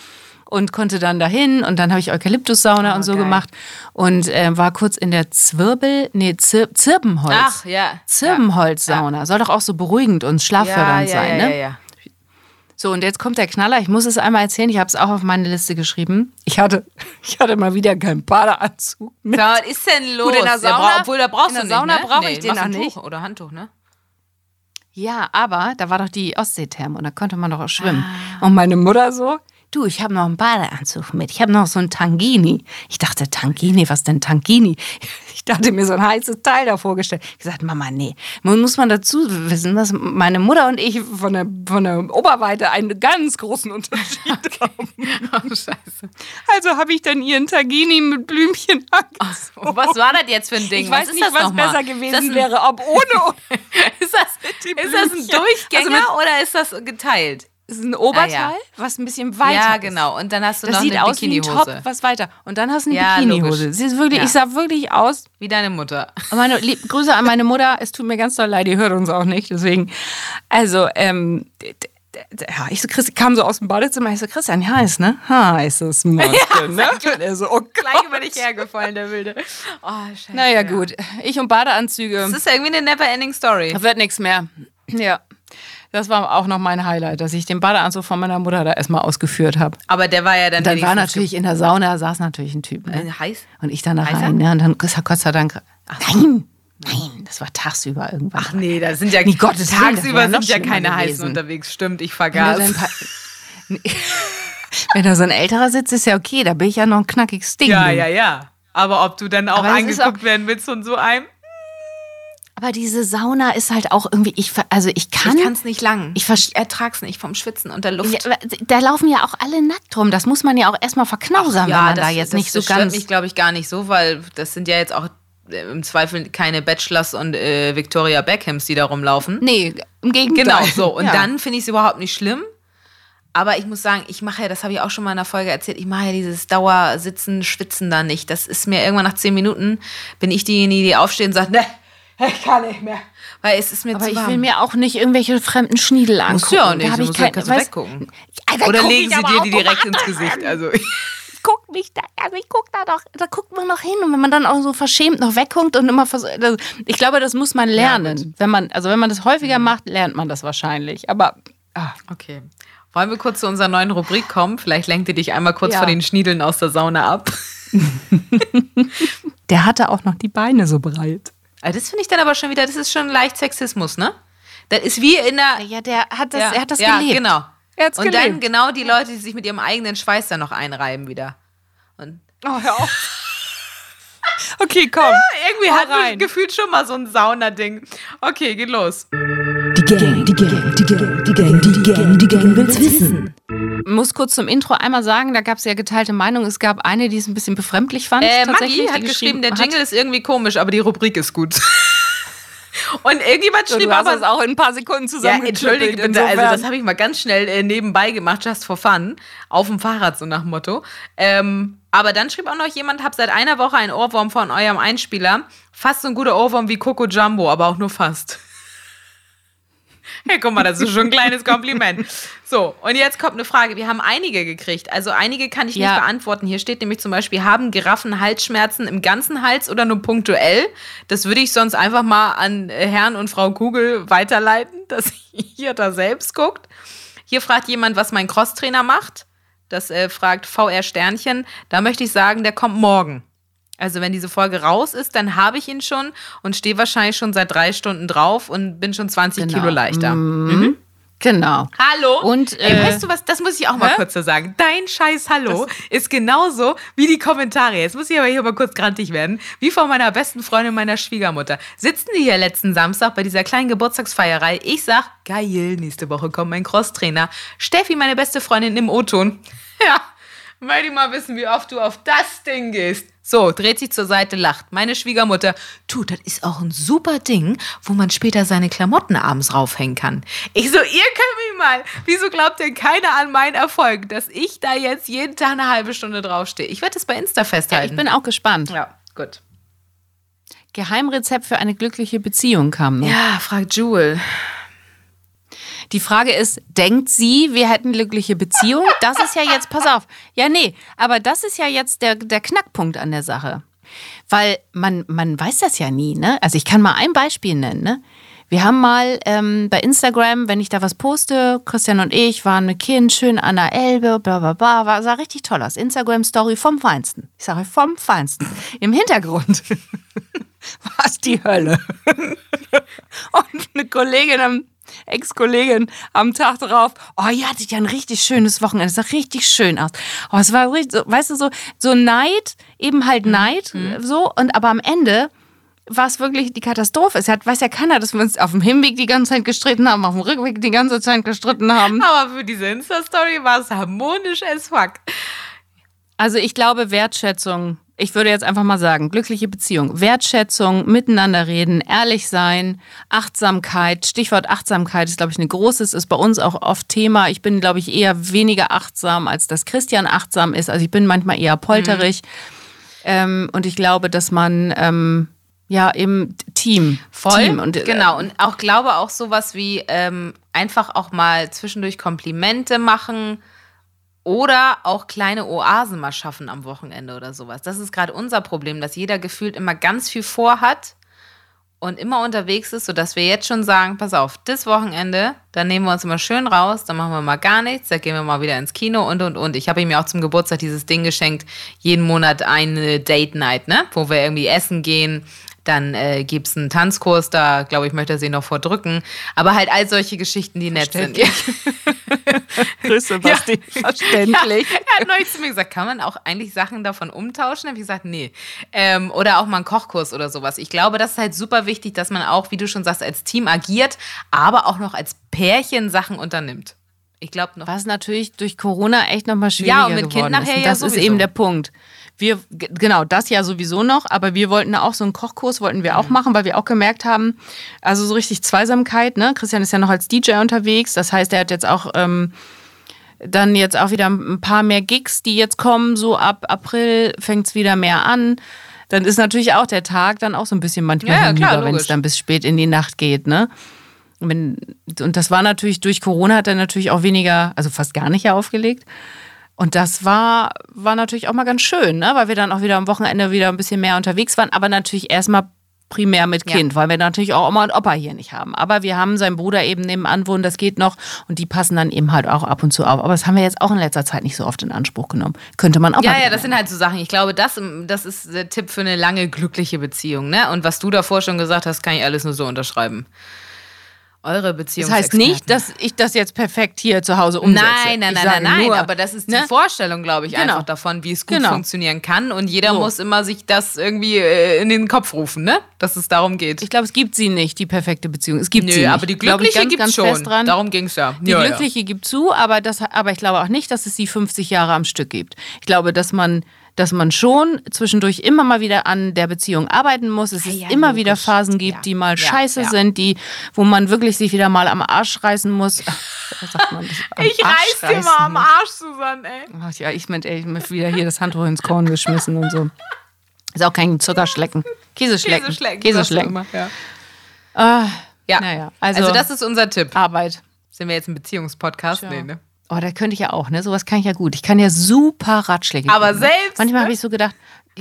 und konnte dann dahin und dann habe ich Eukalyptussauna und so Oh, geil. gemacht und äh, war kurz in der Zwirbel, nee, Zir Zirbenholz. Ach, ja. Zirbenholzsauna. Soll doch auch so beruhigend und schlaffördernd ja, sein, ja, ne? Ja, ja. So, und jetzt kommt der Knaller. Ich muss es einmal erzählen. Ich habe es auch auf meine Liste geschrieben. Ich hatte, ich hatte mal wieder keinen Badeanzug mit. was ist denn los? Gut, in der Der Sauna- bra- obwohl, da brauchst in der du nicht, Sauna ne? brauche ich den noch nicht. Tuch oder Handtuch, ne? Ja, aber da war doch die Ostsee-Therme und da konnte man doch auch schwimmen. Und meine Mutter so, du, ich habe noch einen Badeanzug mit. Ich habe noch so einen Tangini. Ich dachte, Tangini, was denn Tangini? Ich dachte mir so ein heißes Teil da vorgestellt. Ich gesagt, Mama, nee. Nun muss man dazu wissen, dass meine Mutter und ich von der, von der Oberweite einen ganz großen Unterschied haben. Oh, scheiße. Also habe ich dann ihren Tangini mit Blümchen angezogen. Und was war das jetzt für ein Ding? Ich weiß was nicht, ist das was besser gewesen ein, wäre, ob ohne Ist das, ist das ein. Durchgänger Also mit- oder ist das geteilt? Es ist ein Oberteil, Ah, ja. was ein bisschen weiter ja, genau. Und dann hast du Das noch sieht eine aus wie ein. Top, was weiter. Und dann hast du eine Ja, Bikinihose. logisch. Sie ist wirklich, Ja. Ich sah wirklich aus. Wie deine Mutter. Meine lieb, Grüße an meine Mutter. Es tut mir ganz doll leid, die hört uns auch nicht. Deswegen, also, ähm, ja, ich so, Chris, kam so aus dem Badezimmer. Ich so, Christian, ja, heiß, ne? Heißes Mädchen, ne? Und er so, oh Gleich Gott. über dich hergefallen, der Wilde. Oh, scheiße. Naja, gut. Ich und Badeanzüge. Das ist irgendwie eine never-ending Story. Da wird nichts mehr. Ja. Das war auch noch mein Highlight, dass ich den Badeanzug von meiner Mutter da erstmal ausgeführt habe. Aber der war ja dann Dann war natürlich in der Sauna, saß natürlich ein Typ. Ne? heiß. Und ich dann da Heißer? rein. Ne? Und dann ist er Gott sei Dank. Nein, nein, das war tagsüber irgendwann. Ach nee, da sind ja Nee, Gottes tagsüber sind ja keine Heißen unterwegs. Stimmt, ich vergaß. wenn da so ein älterer sitzt, ist ja okay. Da bin ich ja noch ein knackiges Ding. Ja, ja, ja. Aber ob du dann auch Aber angeguckt werden willst von so einem? Aber diese Sauna ist halt auch irgendwie, ich, also ich kann. Ich kann es nicht lang. Ich verste- ertrag's nicht vom Schwitzen und der Luft. Ja, da laufen ja auch alle nackt rum. Das muss man ja auch erstmal verknausern, wenn man da jetzt nicht so das stört ganz. mich, glaube ich, gar nicht so, weil das sind ja jetzt auch äh, im Zweifel keine Bachelors und äh, Victoria Beckhams, die da rumlaufen. Nee, im Gegenteil. Genau, so. Und Ja. dann finde ich es überhaupt nicht schlimm. Aber ich muss sagen, ich mache ja, das habe ich auch schon mal in einer Folge erzählt, ich mache ja dieses Dauersitzen, Schwitzen da nicht. Das ist mir irgendwann nach zehn Minuten, bin ich diejenige, die aufsteht und sagt, ne, ich kann nicht mehr. Weil es ist mir Aber zu ich warm. will mir auch nicht irgendwelche fremden Schniedel angucken. Ja nicht, Da hab du ich kein, kannst weißt- weggucken. Alter, Oder legen ich sie dir die direkt ins. Gesicht. Also Guck mich da, also ich guck da doch, da guckt man noch hin und wenn man dann auch so verschämt noch wegguckt und immer vers das, ich glaube, das muss man lernen. wenn man, also wenn man das häufiger Mhm. macht, lernt man das wahrscheinlich. Aber ah, Okay. Wollen wir kurz zu unserer neuen Rubrik kommen? Vielleicht lenkt ihr dich einmal kurz Ja. von den Schniedeln aus der Sauna ab. der hatte auch noch die Beine so breit. Also das finde ich dann aber schon wieder, das ist schon leicht Sexismus, ne? Das ist wie in der. Ja, der hat das, ja, er hat das ja, gelebt. genau. Er hat's Und dann gelebt. genau die Leute, die sich mit ihrem eigenen Schweiß dann noch einreiben wieder. Und Oh, hör auf. Okay, komm. irgendwie Hau hat man gefühlt schon mal so ein Saunading. Okay, geht los. Die Gang, die Gang, die Gang, die Gang, die Gang, die Gang will's wissen. Muss kurz zum Intro einmal sagen, da gab es ja geteilte Meinung. Es gab eine, die es ein bisschen befremdlich fand. Äh, Maggie hat geschrieben, der hat- Jingle ist irgendwie komisch, aber die Rubrik ist gut. Und irgendjemand schrieb du hast aber das auch in ein paar Sekunden Ja, zusammen. entschuldige bitte, also das habe ich mal ganz schnell äh, nebenbei gemacht, just for fun, auf dem Fahrrad so nach dem Motto. Ähm, aber dann schrieb auch noch jemand, hab seit einer Woche einen Ohrwurm von eurem Einspieler. Fast so ein guter Ohrwurm wie Coco Jumbo, aber auch nur fast. Hey, guck mal, das ist schon ein kleines Kompliment. So, und jetzt kommt eine Frage. Wir haben einige gekriegt. Also einige kann ich Ja. nicht beantworten. Hier steht nämlich zum Beispiel, haben Giraffen Halsschmerzen im ganzen Hals oder nur punktuell? Das würde ich sonst einfach mal an äh, Herrn und Frau Kugel weiterleiten, dass ihr da selbst guckt. Hier fragt jemand, was mein Crosstrainer macht. Das äh, fragt VR Sternchen. Da möchte ich sagen, der kommt morgen. Also wenn diese Folge raus ist, dann habe ich ihn schon und stehe wahrscheinlich schon seit drei Stunden drauf und bin schon 20 Genau. Kilo leichter. Genau. Hallo? Und, Ey, äh, weißt du was, das muss ich auch mal hä? kurz so sagen. Dein scheiß Hallo ist genauso wie die Kommentare. Jetzt muss ich aber hier mal kurz grantig werden. Wie von meiner besten Freundin, meiner Schwiegermutter. Sitzen die hier letzten Samstag bei dieser kleinen Geburtstagsfeierei. Ich sag, geil, nächste Woche kommt mein Crosstrainer. Steffi, meine beste Freundin im O-Ton. Ja, die mal wissen, wie oft du auf das Ding gehst. So, dreht sich zur Seite, lacht. Meine Schwiegermutter, du, das ist auch ein super Ding, wo man später seine Klamotten abends raufhängen kann. Ich so, ihr könnt mich mal. Wieso glaubt denn keiner an meinen Erfolg, dass ich da jetzt jeden Tag eine halbe Stunde draufstehe? Ich werde das bei Insta Ja, festhalten. ich bin auch gespannt. ja, gut. Geheimrezept für eine glückliche Beziehung kam. Ja, fragt Jewel. Die Frage ist, denkt sie, wir hätten glückliche Beziehung? Das ist ja jetzt, pass auf. Ja, nee, aber das ist ja jetzt der, der Knackpunkt an der Sache. Weil man, man weiß das ja nie, ne? Also ich kann mal ein Beispiel nennen, ne? Wir haben mal ähm, bei Instagram, wenn ich da was poste, Christian und ich waren mit Kind schön an der Elbe, bla bla bla, war, sah richtig toll aus. Instagram-Story vom Feinsten. Ich sage vom Feinsten. Im Hintergrund war es die Hölle. und eine Kollegin am Ex-Kollegin am Tag drauf, oh, ihr hattet ja ein richtig schönes Wochenende, es sah richtig schön aus. Oh, es war richtig, so, weißt du, so, so Neid, eben halt Neid, so, und aber am Ende war es wirklich die Katastrophe. Es hat, weiß ja keiner, dass wir uns auf dem Hinweg die ganze Zeit gestritten haben, auf dem Rückweg die ganze Zeit gestritten haben. Aber für diese Insta-Story war es harmonisch as fuck. Also ich glaube, Wertschätzung, ich würde jetzt einfach mal sagen, glückliche Beziehung, Wertschätzung, miteinander reden, ehrlich sein, Achtsamkeit, Stichwort Achtsamkeit ist, glaube ich, ein großes, ist bei uns auch oft Thema. Ich bin, glaube ich, eher weniger achtsam, als dass Christian achtsam ist. Also ich bin manchmal eher polterig. Ähm, und ich glaube, dass man ähm, ja eben Team, Voll. Team und äh, genau. Und auch glaube auch sowas wie ähm, einfach auch mal zwischendurch Komplimente machen oder auch kleine Oasen mal schaffen am Wochenende oder sowas. Das ist gerade unser Problem, dass jeder gefühlt immer ganz viel vorhat und immer unterwegs ist, sodass wir jetzt schon sagen, pass auf, das Wochenende, da nehmen wir uns immer schön raus, dann machen wir mal gar nichts, da gehen wir mal wieder ins Kino und und und. Ich habe ihm ja auch zum Geburtstag dieses Ding geschenkt, jeden Monat eine Date Night, ne? Wo wir irgendwie essen gehen. Dann äh, gibt es einen Tanzkurs, da glaube ich, möchte er sie noch vordrücken. Aber halt all solche Geschichten, die nett sind. Grüße, Basti. Verständlich. Ja, er hat neulich zu mir gesagt, kann man auch eigentlich Sachen davon umtauschen? Habe ich gesagt, nee. Ähm, oder auch mal einen Kochkurs oder sowas. Ich glaube, das ist halt super wichtig, dass man auch, wie du schon sagst, als Team agiert, aber auch noch als Pärchen Sachen unternimmt. Ich glaube noch. Was natürlich durch Corona echt nochmal schwieriger Ja, und mit Kind geworden nachher ist. Ja das ist sowieso. eben der Punkt. Wir, genau, das ja sowieso noch, aber wir wollten auch so einen Kochkurs, wollten wir auch Mhm. machen, weil wir auch gemerkt haben, also so richtig Zweisamkeit, ne? Christian ist ja noch als DJ unterwegs, das heißt, er hat jetzt auch ähm, dann jetzt auch wieder ein paar mehr Gigs, die jetzt kommen, so ab April fängt es wieder mehr an. Dann ist natürlich auch der Tag dann auch so ein bisschen manchmal Ja, hinüber, wenn es dann bis spät in die Nacht geht, ne? Wenn, und das war natürlich, durch Corona hat er natürlich auch weniger, also fast gar nicht ja aufgelegt. Und das war, war natürlich auch mal ganz schön, ne? weil wir dann auch wieder am Wochenende wieder ein bisschen mehr unterwegs waren, aber natürlich erstmal primär mit Ja. Kind, weil wir natürlich auch Oma und Opa hier nicht haben. Aber wir haben seinen Bruder eben nebenan wohnen, das geht noch und die passen dann eben halt auch ab und zu auf. Aber das haben wir jetzt auch in letzter Zeit nicht so oft in Anspruch genommen. Könnte man auch Ja, ja, das sind halt so Sachen. Ich glaube, das, das ist der Tipp für eine lange, glückliche Beziehung. Ne? Und was du davor schon gesagt hast, kann ich alles nur so unterschreiben. Eure Beziehung. Das heißt nicht, dass ich das jetzt perfekt hier zu Hause umsetze. Nein, nein, Ich nein, nein, nein. nur, aber das ist die ne? Vorstellung, glaube ich, Genau. einfach davon, wie es gut Genau. funktionieren kann. Und jeder So. muss immer sich das irgendwie äh, in den Kopf rufen, ne? Dass es darum geht. Ich glaube, es gibt sie nicht, die perfekte Beziehung. Es gibt Nö, sie nicht. aber die glückliche gibt's ganz schon. Dran. Darum ging's ja. Die Ja, ja. glückliche gibt zu, aber, das, aber ich glaube auch nicht, dass es sie 50 Jahre am Stück gibt. Ich glaube, dass man, dass man schon zwischendurch immer mal wieder an der Beziehung arbeiten muss. Es Ja, ist ja, immer logisch. wieder Phasen gibt, Ja. die mal scheiße sind, die, wo man wirklich sich wieder mal am Arsch reißen muss. Ach, sagt man Ich reiß dir mal am. Arsch, Susanne, ey. Ach ja, ich mit, ey, ich hab wieder hier das Handtuch ins Korn geschmissen und so. Ist auch kein Zuckerschlecken. Käseschlecken. Käseschlecken. Käseschlecken. immer, Ja. Ah, Ja. Naja, also, also- das ist unser Tipp. Arbeit. Sind wir jetzt ein Beziehungspodcast? Nee, ne? Oh, da könnte ich ja auch, ne? Sowas kann ich ja gut. Ich kann ja super Ratschläge Aber geben, ne? selbst, Manchmal ne? habe ich so gedacht,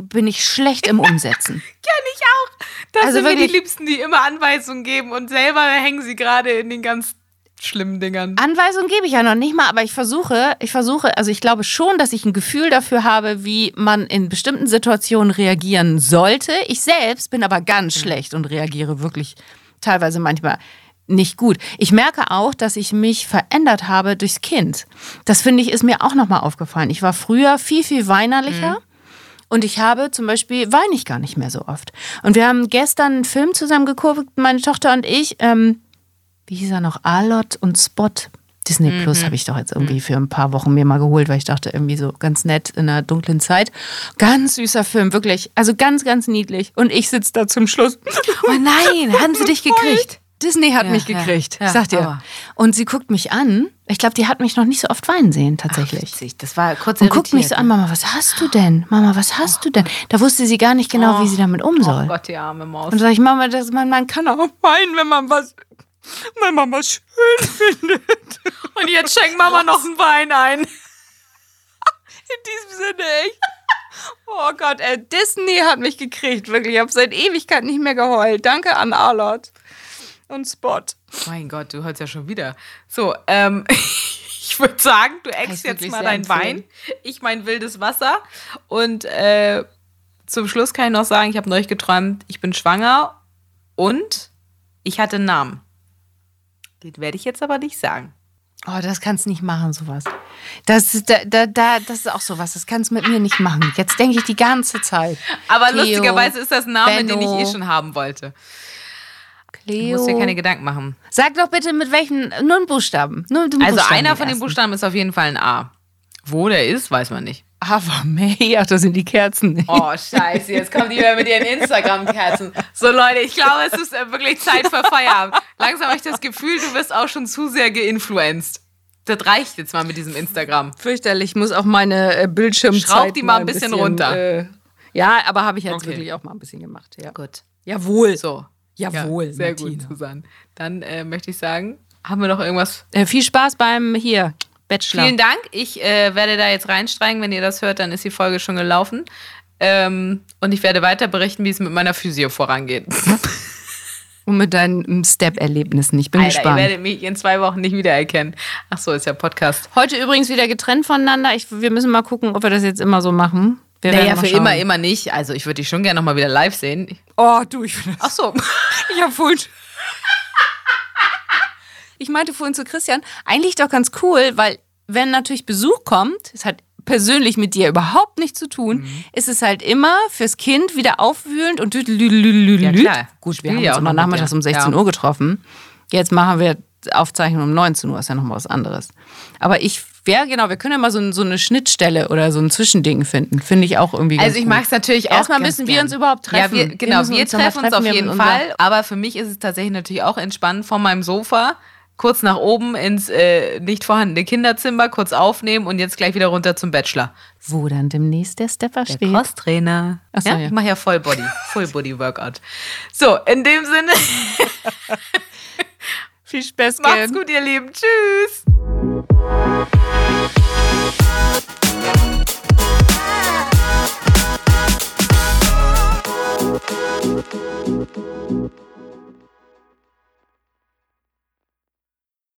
bin ich schlecht im Umsetzen. Kenn ich auch. Das Also sind wir die wirklich- Liebsten, die immer Anweisungen geben und selber hängen sie gerade in den ganz schlimmen Dingern. Anweisungen gebe ich ja noch nicht mal, aber ich versuche, ich versuche, also ich glaube schon, dass ich ein Gefühl dafür habe, wie man in bestimmten Situationen reagieren sollte. Ich selbst bin aber ganz schlecht und reagiere wirklich teilweise manchmal nicht gut. Ich merke auch, dass ich mich verändert habe durchs Kind. Das finde ich ist mir auch nochmal aufgefallen. Ich war früher viel, viel weinerlicher. Und ich habe zum Beispiel, weine ich gar nicht mehr so oft. Und wir haben gestern einen Film zusammen geguckt, meine Tochter und ich. Ähm, wie hieß er noch? Alot und Spot. Disney Plus habe ich doch jetzt irgendwie für ein paar Wochen mir mal geholt, weil ich dachte, irgendwie so ganz nett in einer dunklen Zeit. Ganz süßer Film, wirklich. Also ganz, ganz niedlich. Und ich sitze da zum Schluss. Oh nein, haben sie dich gekriegt? Disney hat Ja, mich ja, gekriegt. ja, ich sag dir. aber- Und sie guckt mich an. Ich glaube, die hat mich noch nicht so oft weinen sehen, tatsächlich. Witzig, das war kurz und guckt mich so an, Mama, was hast du denn? Mama, was hast du denn? Da wusste sie gar nicht genau, wie sie damit um ne? soll. Oh Gott, die arme Maus. Und sage ich, Mama, das, man, man kann auch weinen, wenn man was, man was schön findet. Und jetzt schenkt Mama noch einen Wein ein. In diesem Sinne, echt. Oh Gott, ey, Disney hat mich gekriegt, wirklich. Ich habe seit Ewigkeit nicht mehr geheult. Danke an Arlott. Und Spot. Mein Gott, du hörst ja schon wieder. So, ähm, ich würde sagen, du eckst jetzt mal sehr dein Wein, ich mein wildes Wasser. Und äh, zum Schluss kann ich noch sagen, ich habe neulich geträumt, ich bin schwanger und ich hatte einen Namen. Den werde ich jetzt aber nicht sagen. Oh, das kannst du nicht machen, sowas. Das, ist- da, da, da, das ist auch sowas, das kannst du mit mir nicht machen. Jetzt denke ich die ganze Zeit. Aber Theo, lustigerweise ist das ein Name, den Benno. ich eh schon haben wollte. Du Cleo. musst dir keine Gedanken machen. Sag doch bitte mit welchen, nur einen Buchstaben. Nur einen Also Buchstaben, einer von den ersten. Buchstaben ist auf jeden Fall ein A. Wo der ist, weiß man nicht. Aber May, ach, das sind die Kerzen. Oh, scheiße, jetzt kommt die wieder mit ihren Instagram-Kerzen. So, Leute, ich glaube, es ist äh, wirklich Zeit für Feierabend. Langsam habe ich das Gefühl, du wirst auch schon zu sehr geinfluenced. Das reicht jetzt mal mit diesem Instagram. Fürchterlich, ich muss auch meine äh, Bildschirmzeit Schraub die mal ein bisschen runter. Äh, ja, aber habe ich jetzt Okay. wirklich auch mal ein bisschen gemacht. Ja. Gut. Jawohl. So. Jawohl, Ja, sehr Martina. gut, Susanne. Dann äh, möchte ich sagen, haben wir noch irgendwas? Äh, viel Spaß beim hier, Bachelor. Vielen Dank. Ich äh, werde da jetzt reinsteigen. Wenn ihr das hört, dann ist die Folge schon gelaufen. Ähm, und ich werde weiter berichten, wie es mit meiner Physio vorangeht. Und mit deinen Step-Erlebnissen. Ich bin Alter, ihr gespannt. werdet mich in zwei Wochen nicht wiedererkennen. Ach so, ist ja Podcast. Heute übrigens wieder getrennt voneinander. Ich, wir müssen mal gucken, ob wir das jetzt immer so machen. Wir Naja, für schauen. immer, immer nicht. Also ich würde dich schon gerne noch mal wieder live sehen. Oh, du, ich finde Ach so. Ich hab vorhin. Ich meinte vorhin zu Christian, eigentlich doch ganz cool, weil wenn natürlich Besuch kommt, es hat persönlich mit dir überhaupt nichts zu tun, Mhm. ist es halt immer fürs Kind wieder aufwühlend und. Ja, klar. Gut, wir haben uns immer nachmittags um 16 Ja. Uhr getroffen. Jetzt machen wir Aufzeichnung um 19 Uhr, ist ja nochmal was anderes. Aber ich, ja genau, wir können ja mal so, so eine Schnittstelle oder so ein Zwischending finden. Finde ich auch irgendwie Also ich mag es natürlich auch. Erstmal müssen wir gern. uns überhaupt treffen. Ja, wir, Wir genau, müssen wir uns treffen uns treffen. auf Wir jeden Fall. Aber für mich ist es tatsächlich natürlich auch entspannend von meinem Sofa. Kurz nach oben ins äh, nicht vorhandene Kinderzimmer, kurz aufnehmen und jetzt gleich wieder runter zum Bachelor. Wo dann demnächst der Stepper Der steht. Crosstrainer. So, ja, ja. Ich mache ja Full Body, Full Body Workout. So, in dem Sinne, Viel Spaß. Macht's gut, ihr Lieben. Tschüss.